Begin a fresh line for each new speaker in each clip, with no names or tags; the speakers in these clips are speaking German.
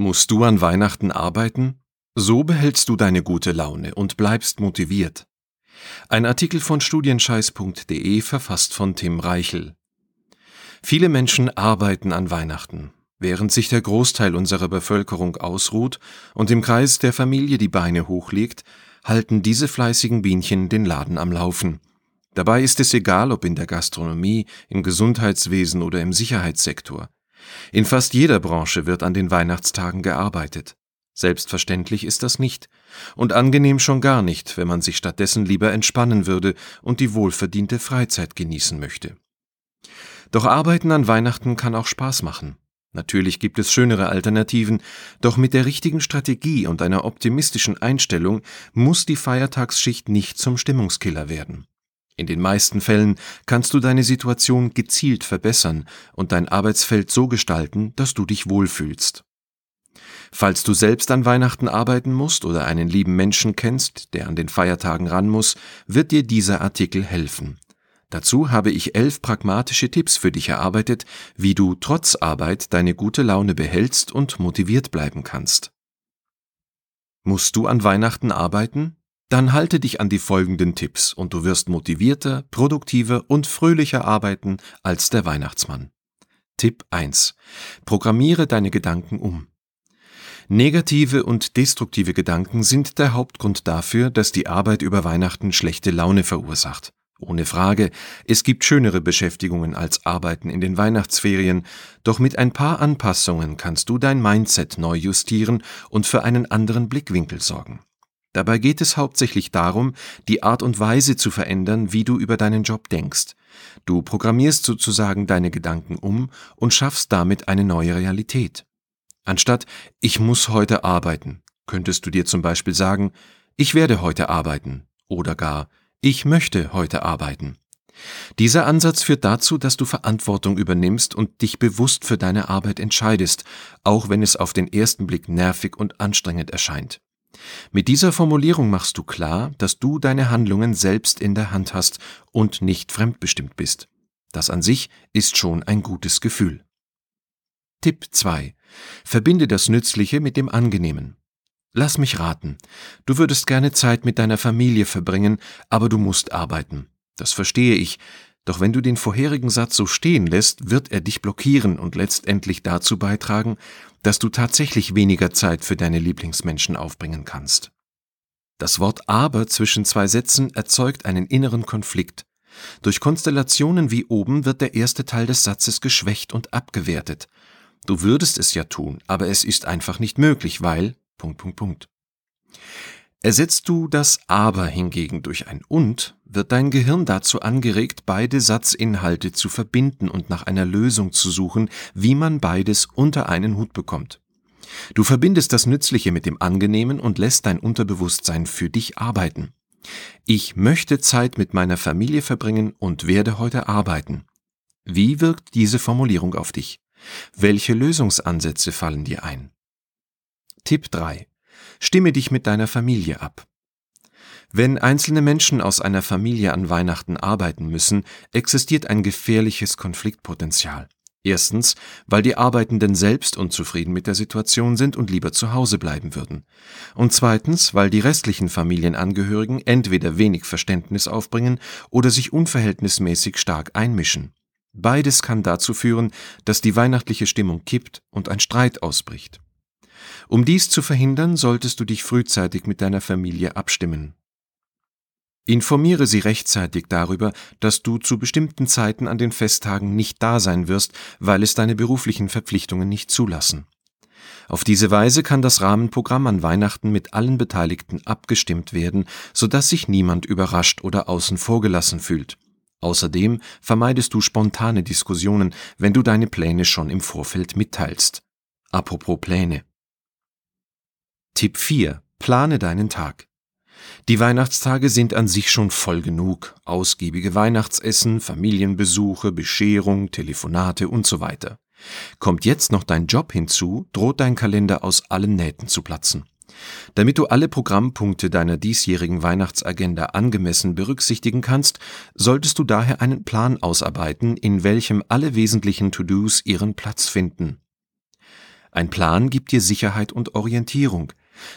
Musst du an Weihnachten arbeiten? So behältst du deine gute Laune und bleibst motiviert. Ein Artikel von studienscheiß.de verfasst von Tim Reichel. Viele Menschen arbeiten an Weihnachten, während sich der Großteil unserer Bevölkerung ausruht und im Kreis der Familie die Beine hochlegt, halten diese fleißigen Bienchen den Laden am Laufen. Dabei ist es egal, ob in der Gastronomie, im Gesundheitswesen oder im Sicherheitssektor. In fast jeder Branche wird an den Weihnachtstagen gearbeitet. Selbstverständlich ist das nicht und angenehm schon gar nicht, wenn man sich stattdessen lieber entspannen würde und die wohlverdiente Freizeit genießen möchte. Doch Arbeiten an Weihnachten kann auch Spaß machen. Natürlich gibt es schönere Alternativen, doch mit der richtigen Strategie und einer optimistischen Einstellung muss die Feiertagsschicht nicht zum Stimmungskiller werden. In den meisten Fällen kannst du deine Situation gezielt verbessern und dein Arbeitsfeld so gestalten, dass du dich wohlfühlst. Falls du selbst an Weihnachten arbeiten musst oder einen lieben Menschen kennst, der an den Feiertagen ran muss, wird dir dieser Artikel helfen. Dazu habe ich elf pragmatische Tipps für dich erarbeitet, wie du trotz Arbeit deine gute Laune behältst und motiviert bleiben kannst. Musst du an Weihnachten arbeiten? Dann halte dich an die folgenden Tipps und du wirst motivierter, produktiver und fröhlicher arbeiten als der Weihnachtsmann. Tipp 1. Programmiere deine Gedanken um. Negative und destruktive Gedanken sind der Hauptgrund dafür, dass die Arbeit über Weihnachten schlechte Laune verursacht. Ohne Frage, es gibt schönere Beschäftigungen als Arbeiten in den Weihnachtsferien, doch mit ein paar Anpassungen kannst du dein Mindset neu justieren und für einen anderen Blickwinkel sorgen. Dabei geht es hauptsächlich darum, die Art und Weise zu verändern, wie du über deinen Job denkst. Du programmierst sozusagen deine Gedanken um und schaffst damit eine neue Realität. Anstatt ich muss heute arbeiten, könntest du dir zum Beispiel sagen, ich werde heute arbeiten oder gar ich möchte heute arbeiten. Dieser Ansatz führt dazu, dass du Verantwortung übernimmst und dich bewusst für deine Arbeit entscheidest, auch wenn es auf den ersten Blick nervig und anstrengend erscheint. Mit dieser Formulierung machst du klar, dass du deine Handlungen selbst in der Hand hast und nicht fremdbestimmt bist. Das an sich ist schon ein gutes Gefühl. Tipp 2. Verbinde das Nützliche mit dem Angenehmen. Lass mich raten. Du würdest gerne Zeit mit deiner Familie verbringen, aber du musst arbeiten. Das verstehe ich. Doch wenn du den vorherigen Satz so stehen lässt, wird er dich blockieren und letztendlich dazu beitragen, dass du tatsächlich weniger Zeit für deine Lieblingsmenschen aufbringen kannst. Das Wort aber zwischen zwei Sätzen erzeugt einen inneren Konflikt. Durch Konstellationen wie oben wird der erste Teil des Satzes geschwächt und abgewertet. Du würdest es ja tun, aber es ist einfach nicht möglich, weil Punkt, Punkt, Punkt. Ersetzt du das aber hingegen durch ein und, wird dein Gehirn dazu angeregt, beide Satzinhalte zu verbinden und nach einer Lösung zu suchen, wie man beides unter einen Hut bekommt. Du verbindest das Nützliche mit dem Angenehmen und lässt dein Unterbewusstsein für dich arbeiten. Ich möchte Zeit mit meiner Familie verbringen und werde heute arbeiten. Wie wirkt diese Formulierung auf dich? Welche Lösungsansätze fallen dir ein? Tipp 3. Stimme dich mit deiner Familie ab. Wenn einzelne Menschen aus einer Familie an Weihnachten arbeiten müssen, existiert ein gefährliches Konfliktpotenzial. Erstens, weil die Arbeitenden selbst unzufrieden mit der Situation sind und lieber zu Hause bleiben würden. Und zweitens, weil die restlichen Familienangehörigen entweder wenig Verständnis aufbringen oder sich unverhältnismäßig stark einmischen. Beides kann dazu führen, dass die weihnachtliche Stimmung kippt und ein Streit ausbricht. Um dies zu verhindern, solltest du dich frühzeitig mit deiner Familie abstimmen. Informiere sie rechtzeitig darüber, dass du zu bestimmten Zeiten an den Festtagen nicht da sein wirst, weil es deine beruflichen Verpflichtungen nicht zulassen. Auf diese Weise kann das Rahmenprogramm an Weihnachten mit allen Beteiligten abgestimmt werden, sodass sich niemand überrascht oder außen vor gelassen fühlt. Außerdem vermeidest du spontane Diskussionen, wenn du deine Pläne schon im Vorfeld mitteilst. Apropos Pläne. Tipp 4. Plane deinen Tag. Die Weihnachtstage sind an sich schon voll genug. Ausgiebige Weihnachtsessen, Familienbesuche, Bescherung, Telefonate und so weiter. Kommt jetzt noch dein Job hinzu, droht dein Kalender aus allen Nähten zu platzen. Damit du alle Programmpunkte deiner diesjährigen Weihnachtsagenda angemessen berücksichtigen kannst, solltest du daher einen Plan ausarbeiten, in welchem alle wesentlichen To-Dos ihren Platz finden. Ein Plan gibt dir Sicherheit und Orientierung.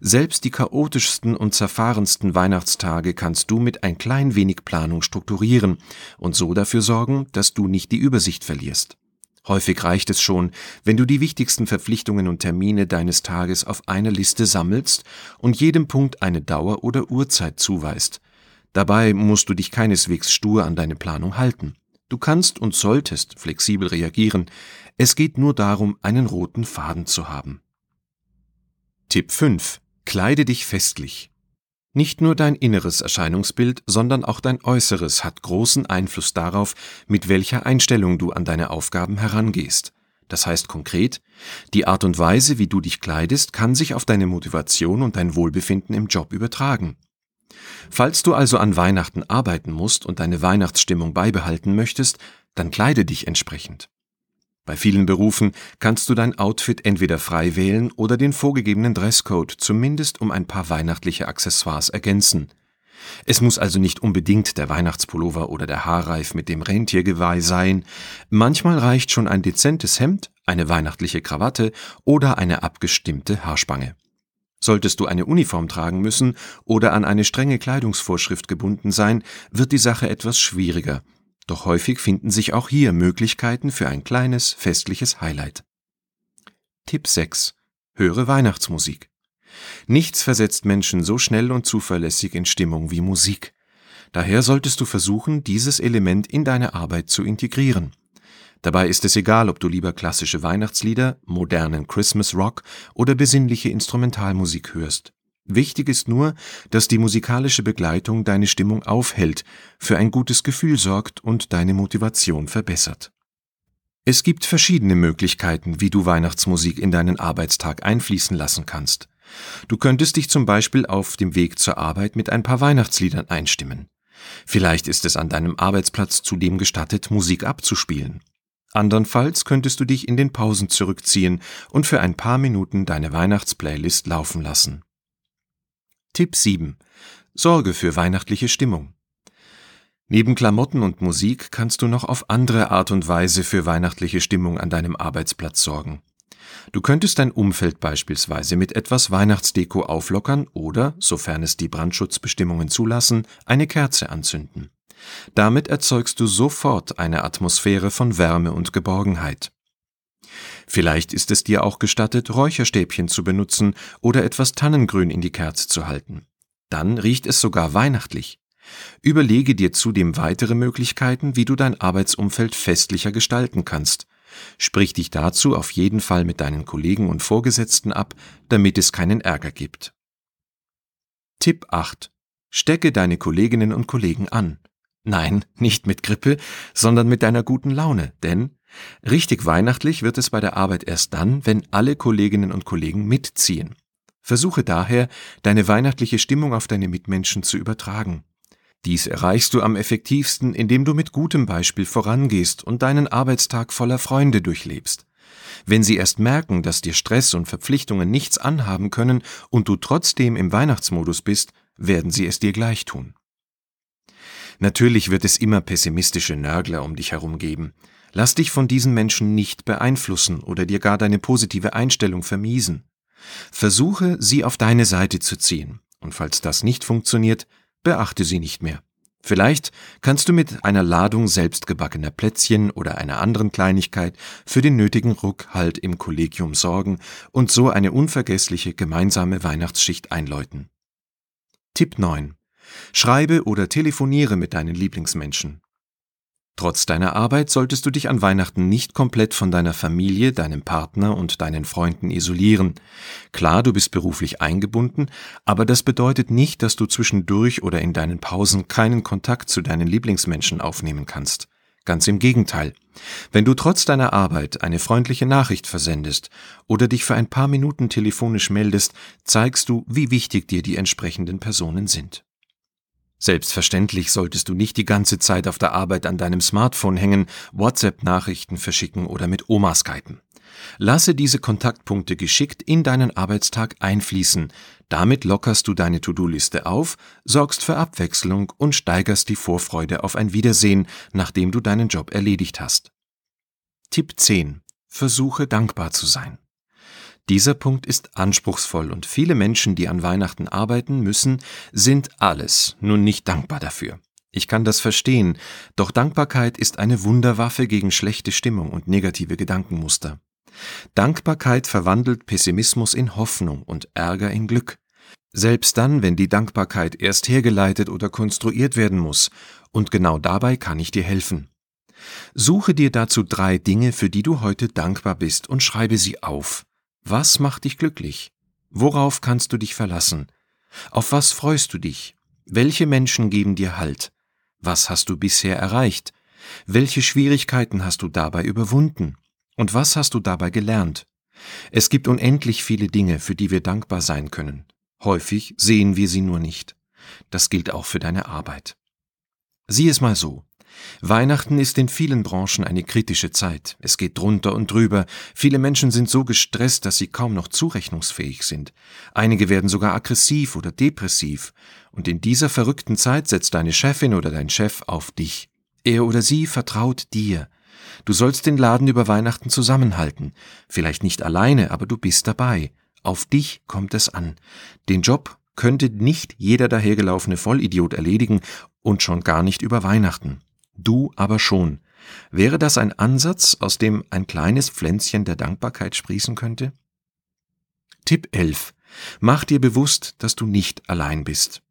Selbst die chaotischsten und zerfahrensten Weihnachtstage kannst du mit ein klein wenig Planung strukturieren und so dafür sorgen, dass du nicht die Übersicht verlierst. Häufig reicht es schon, wenn du die wichtigsten Verpflichtungen und Termine deines Tages auf einer Liste sammelst und jedem Punkt eine Dauer oder Uhrzeit zuweist. Dabei musst du dich keineswegs stur an deine Planung halten. Du kannst und solltest flexibel reagieren. Es geht nur darum, einen roten Faden zu haben. Tipp 5. Kleide dich festlich. Nicht nur dein inneres Erscheinungsbild, sondern auch dein äußeres hat großen Einfluss darauf, mit welcher Einstellung du an deine Aufgaben herangehst. Das heißt konkret, die Art und Weise, wie du dich kleidest, kann sich auf deine Motivation und dein Wohlbefinden im Job übertragen. Falls du also an Weihnachten arbeiten musst und deine Weihnachtsstimmung beibehalten möchtest, dann kleide dich entsprechend. Bei vielen Berufen kannst du dein Outfit entweder frei wählen oder den vorgegebenen Dresscode zumindest um ein paar weihnachtliche Accessoires ergänzen. Es muss also nicht unbedingt der Weihnachtspullover oder der Haarreif mit dem Rentiergeweih sein. Manchmal reicht schon ein dezentes Hemd, eine weihnachtliche Krawatte oder eine abgestimmte Haarspange. Solltest du eine Uniform tragen müssen oder an eine strenge Kleidungsvorschrift gebunden sein, wird die Sache etwas schwieriger doch häufig finden sich auch hier Möglichkeiten für ein kleines festliches Highlight. Tipp 6. Höre Weihnachtsmusik. Nichts versetzt Menschen so schnell und zuverlässig in Stimmung wie Musik. Daher solltest du versuchen, dieses Element in deine Arbeit zu integrieren. Dabei ist es egal, ob du lieber klassische Weihnachtslieder, modernen Christmas Rock oder besinnliche Instrumentalmusik hörst. Wichtig ist nur, dass die musikalische Begleitung deine Stimmung aufhält, für ein gutes Gefühl sorgt und deine Motivation verbessert. Es gibt verschiedene Möglichkeiten, wie du Weihnachtsmusik in deinen Arbeitstag einfließen lassen kannst. Du könntest dich zum Beispiel auf dem Weg zur Arbeit mit ein paar Weihnachtsliedern einstimmen. Vielleicht ist es an deinem Arbeitsplatz zudem gestattet, Musik abzuspielen. Andernfalls könntest du dich in den Pausen zurückziehen und für ein paar Minuten deine Weihnachtsplaylist laufen lassen. Tipp 7. Sorge für weihnachtliche Stimmung. Neben Klamotten und Musik kannst du noch auf andere Art und Weise für weihnachtliche Stimmung an deinem Arbeitsplatz sorgen. Du könntest dein Umfeld beispielsweise mit etwas Weihnachtsdeko auflockern oder, sofern es die Brandschutzbestimmungen zulassen, eine Kerze anzünden. Damit erzeugst du sofort eine Atmosphäre von Wärme und Geborgenheit. Vielleicht ist es dir auch gestattet, Räucherstäbchen zu benutzen oder etwas Tannengrün in die Kerze zu halten. Dann riecht es sogar weihnachtlich. Überlege dir zudem weitere Möglichkeiten, wie du dein Arbeitsumfeld festlicher gestalten kannst. Sprich dich dazu auf jeden Fall mit deinen Kollegen und Vorgesetzten ab, damit es keinen Ärger gibt. Tipp 8. Stecke deine Kolleginnen und Kollegen an. Nein, nicht mit Grippe, sondern mit deiner guten Laune, denn Richtig weihnachtlich wird es bei der Arbeit erst dann, wenn alle Kolleginnen und Kollegen mitziehen. Versuche daher, deine weihnachtliche Stimmung auf deine Mitmenschen zu übertragen. Dies erreichst du am effektivsten, indem du mit gutem Beispiel vorangehst und deinen Arbeitstag voller Freunde durchlebst. Wenn sie erst merken, dass dir Stress und Verpflichtungen nichts anhaben können und du trotzdem im Weihnachtsmodus bist, werden sie es dir gleich tun. Natürlich wird es immer pessimistische Nörgler um dich herum geben. Lass dich von diesen Menschen nicht beeinflussen oder dir gar deine positive Einstellung vermiesen. Versuche, sie auf deine Seite zu ziehen, und falls das nicht funktioniert, beachte sie nicht mehr. Vielleicht kannst du mit einer Ladung selbstgebackener Plätzchen oder einer anderen Kleinigkeit für den nötigen Ruck im Kollegium sorgen und so eine unvergessliche gemeinsame Weihnachtsschicht einläuten. Tipp 9. Schreibe oder telefoniere mit deinen Lieblingsmenschen. Trotz deiner Arbeit solltest du dich an Weihnachten nicht komplett von deiner Familie, deinem Partner und deinen Freunden isolieren. Klar, du bist beruflich eingebunden, aber das bedeutet nicht, dass du zwischendurch oder in deinen Pausen keinen Kontakt zu deinen Lieblingsmenschen aufnehmen kannst. Ganz im Gegenteil. Wenn du trotz deiner Arbeit eine freundliche Nachricht versendest oder dich für ein paar Minuten telefonisch meldest, zeigst du, wie wichtig dir die entsprechenden Personen sind. Selbstverständlich solltest du nicht die ganze Zeit auf der Arbeit an deinem Smartphone hängen, WhatsApp-Nachrichten verschicken oder mit Oma skypen. Lasse diese Kontaktpunkte geschickt in deinen Arbeitstag einfließen. Damit lockerst du deine To-Do-Liste auf, sorgst für Abwechslung und steigerst die Vorfreude auf ein Wiedersehen, nachdem du deinen Job erledigt hast. Tipp 10. Versuche dankbar zu sein. Dieser Punkt ist anspruchsvoll und viele Menschen, die an Weihnachten arbeiten müssen, sind alles, nur nicht dankbar dafür. Ich kann das verstehen, doch Dankbarkeit ist eine Wunderwaffe gegen schlechte Stimmung und negative Gedankenmuster. Dankbarkeit verwandelt Pessimismus in Hoffnung und Ärger in Glück. Selbst dann, wenn die Dankbarkeit erst hergeleitet oder konstruiert werden muss, und genau dabei kann ich dir helfen. Suche dir dazu drei Dinge, für die du heute dankbar bist, und schreibe sie auf. Was macht dich glücklich? Worauf kannst du dich verlassen? Auf was freust du dich? Welche Menschen geben dir Halt? Was hast du bisher erreicht? Welche Schwierigkeiten hast du dabei überwunden? Und was hast du dabei gelernt? Es gibt unendlich viele Dinge, für die wir dankbar sein können. Häufig sehen wir sie nur nicht. Das gilt auch für deine Arbeit. Sieh es mal so. Weihnachten ist in vielen Branchen eine kritische Zeit. Es geht drunter und drüber. Viele Menschen sind so gestresst, dass sie kaum noch zurechnungsfähig sind. Einige werden sogar aggressiv oder depressiv. Und in dieser verrückten Zeit setzt deine Chefin oder dein Chef auf dich. Er oder sie vertraut dir. Du sollst den Laden über Weihnachten zusammenhalten. Vielleicht nicht alleine, aber du bist dabei. Auf dich kommt es an. Den Job könnte nicht jeder dahergelaufene Vollidiot erledigen und schon gar nicht über Weihnachten du aber schon. Wäre das ein Ansatz, aus dem ein kleines Pflänzchen der Dankbarkeit sprießen könnte? Tipp 11. Mach dir bewusst, dass du nicht allein bist.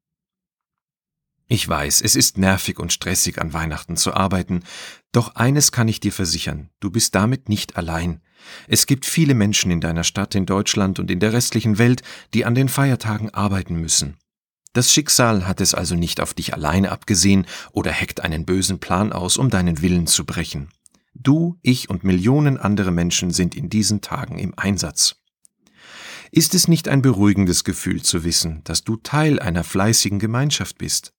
Ich weiß, es ist nervig und stressig an Weihnachten zu arbeiten, doch eines kann ich dir versichern, du bist damit nicht allein. Es gibt viele Menschen in deiner Stadt, in Deutschland und in der restlichen Welt, die an den Feiertagen arbeiten müssen. Das Schicksal hat es also nicht auf dich alleine abgesehen oder heckt einen bösen Plan aus, um deinen Willen zu brechen. Du, ich und Millionen andere Menschen sind in diesen Tagen im Einsatz. Ist es nicht ein beruhigendes Gefühl zu wissen, dass du Teil einer fleißigen Gemeinschaft bist?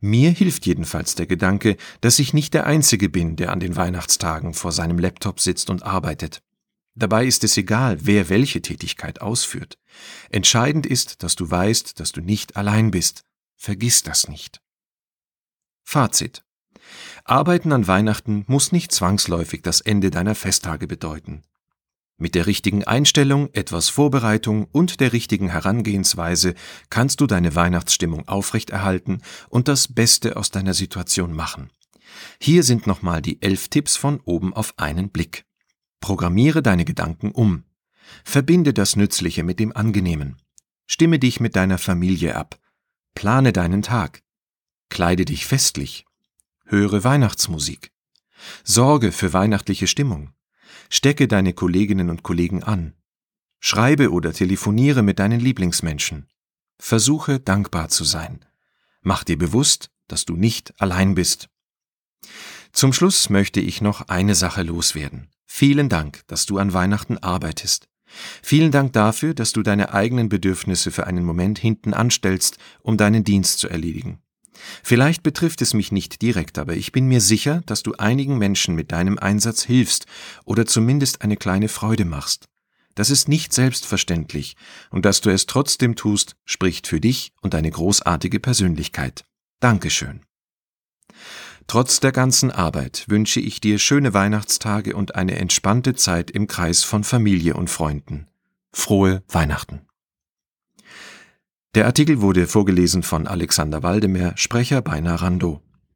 Mir hilft jedenfalls der Gedanke, dass ich nicht der Einzige bin, der an den Weihnachtstagen vor seinem Laptop sitzt und arbeitet. Dabei ist es egal, wer welche Tätigkeit ausführt. Entscheidend ist, dass du weißt, dass du nicht allein bist. Vergiss das nicht. Fazit. Arbeiten an Weihnachten muss nicht zwangsläufig das Ende deiner Festtage bedeuten. Mit der richtigen Einstellung, etwas Vorbereitung und der richtigen Herangehensweise kannst du deine Weihnachtsstimmung aufrechterhalten und das Beste aus deiner Situation machen. Hier sind nochmal die elf Tipps von oben auf einen Blick. Programmiere deine Gedanken um. Verbinde das Nützliche mit dem Angenehmen. Stimme dich mit deiner Familie ab. Plane deinen Tag. Kleide dich festlich. Höre Weihnachtsmusik. Sorge für weihnachtliche Stimmung. Stecke deine Kolleginnen und Kollegen an. Schreibe oder telefoniere mit deinen Lieblingsmenschen. Versuche dankbar zu sein. Mach dir bewusst, dass du nicht allein bist. Zum Schluss möchte ich noch eine Sache loswerden. Vielen Dank, dass du an Weihnachten arbeitest. Vielen Dank dafür, dass du deine eigenen Bedürfnisse für einen Moment hinten anstellst, um deinen Dienst zu erledigen. Vielleicht betrifft es mich nicht direkt, aber ich bin mir sicher, dass du einigen Menschen mit deinem Einsatz hilfst oder zumindest eine kleine Freude machst. Das ist nicht selbstverständlich, und dass du es trotzdem tust, spricht für dich und deine großartige Persönlichkeit. Dankeschön. Trotz der ganzen Arbeit wünsche ich dir schöne Weihnachtstage und eine entspannte Zeit im Kreis von Familie und Freunden. Frohe Weihnachten. Der Artikel wurde vorgelesen von Alexander Waldemer, Sprecher bei Narando.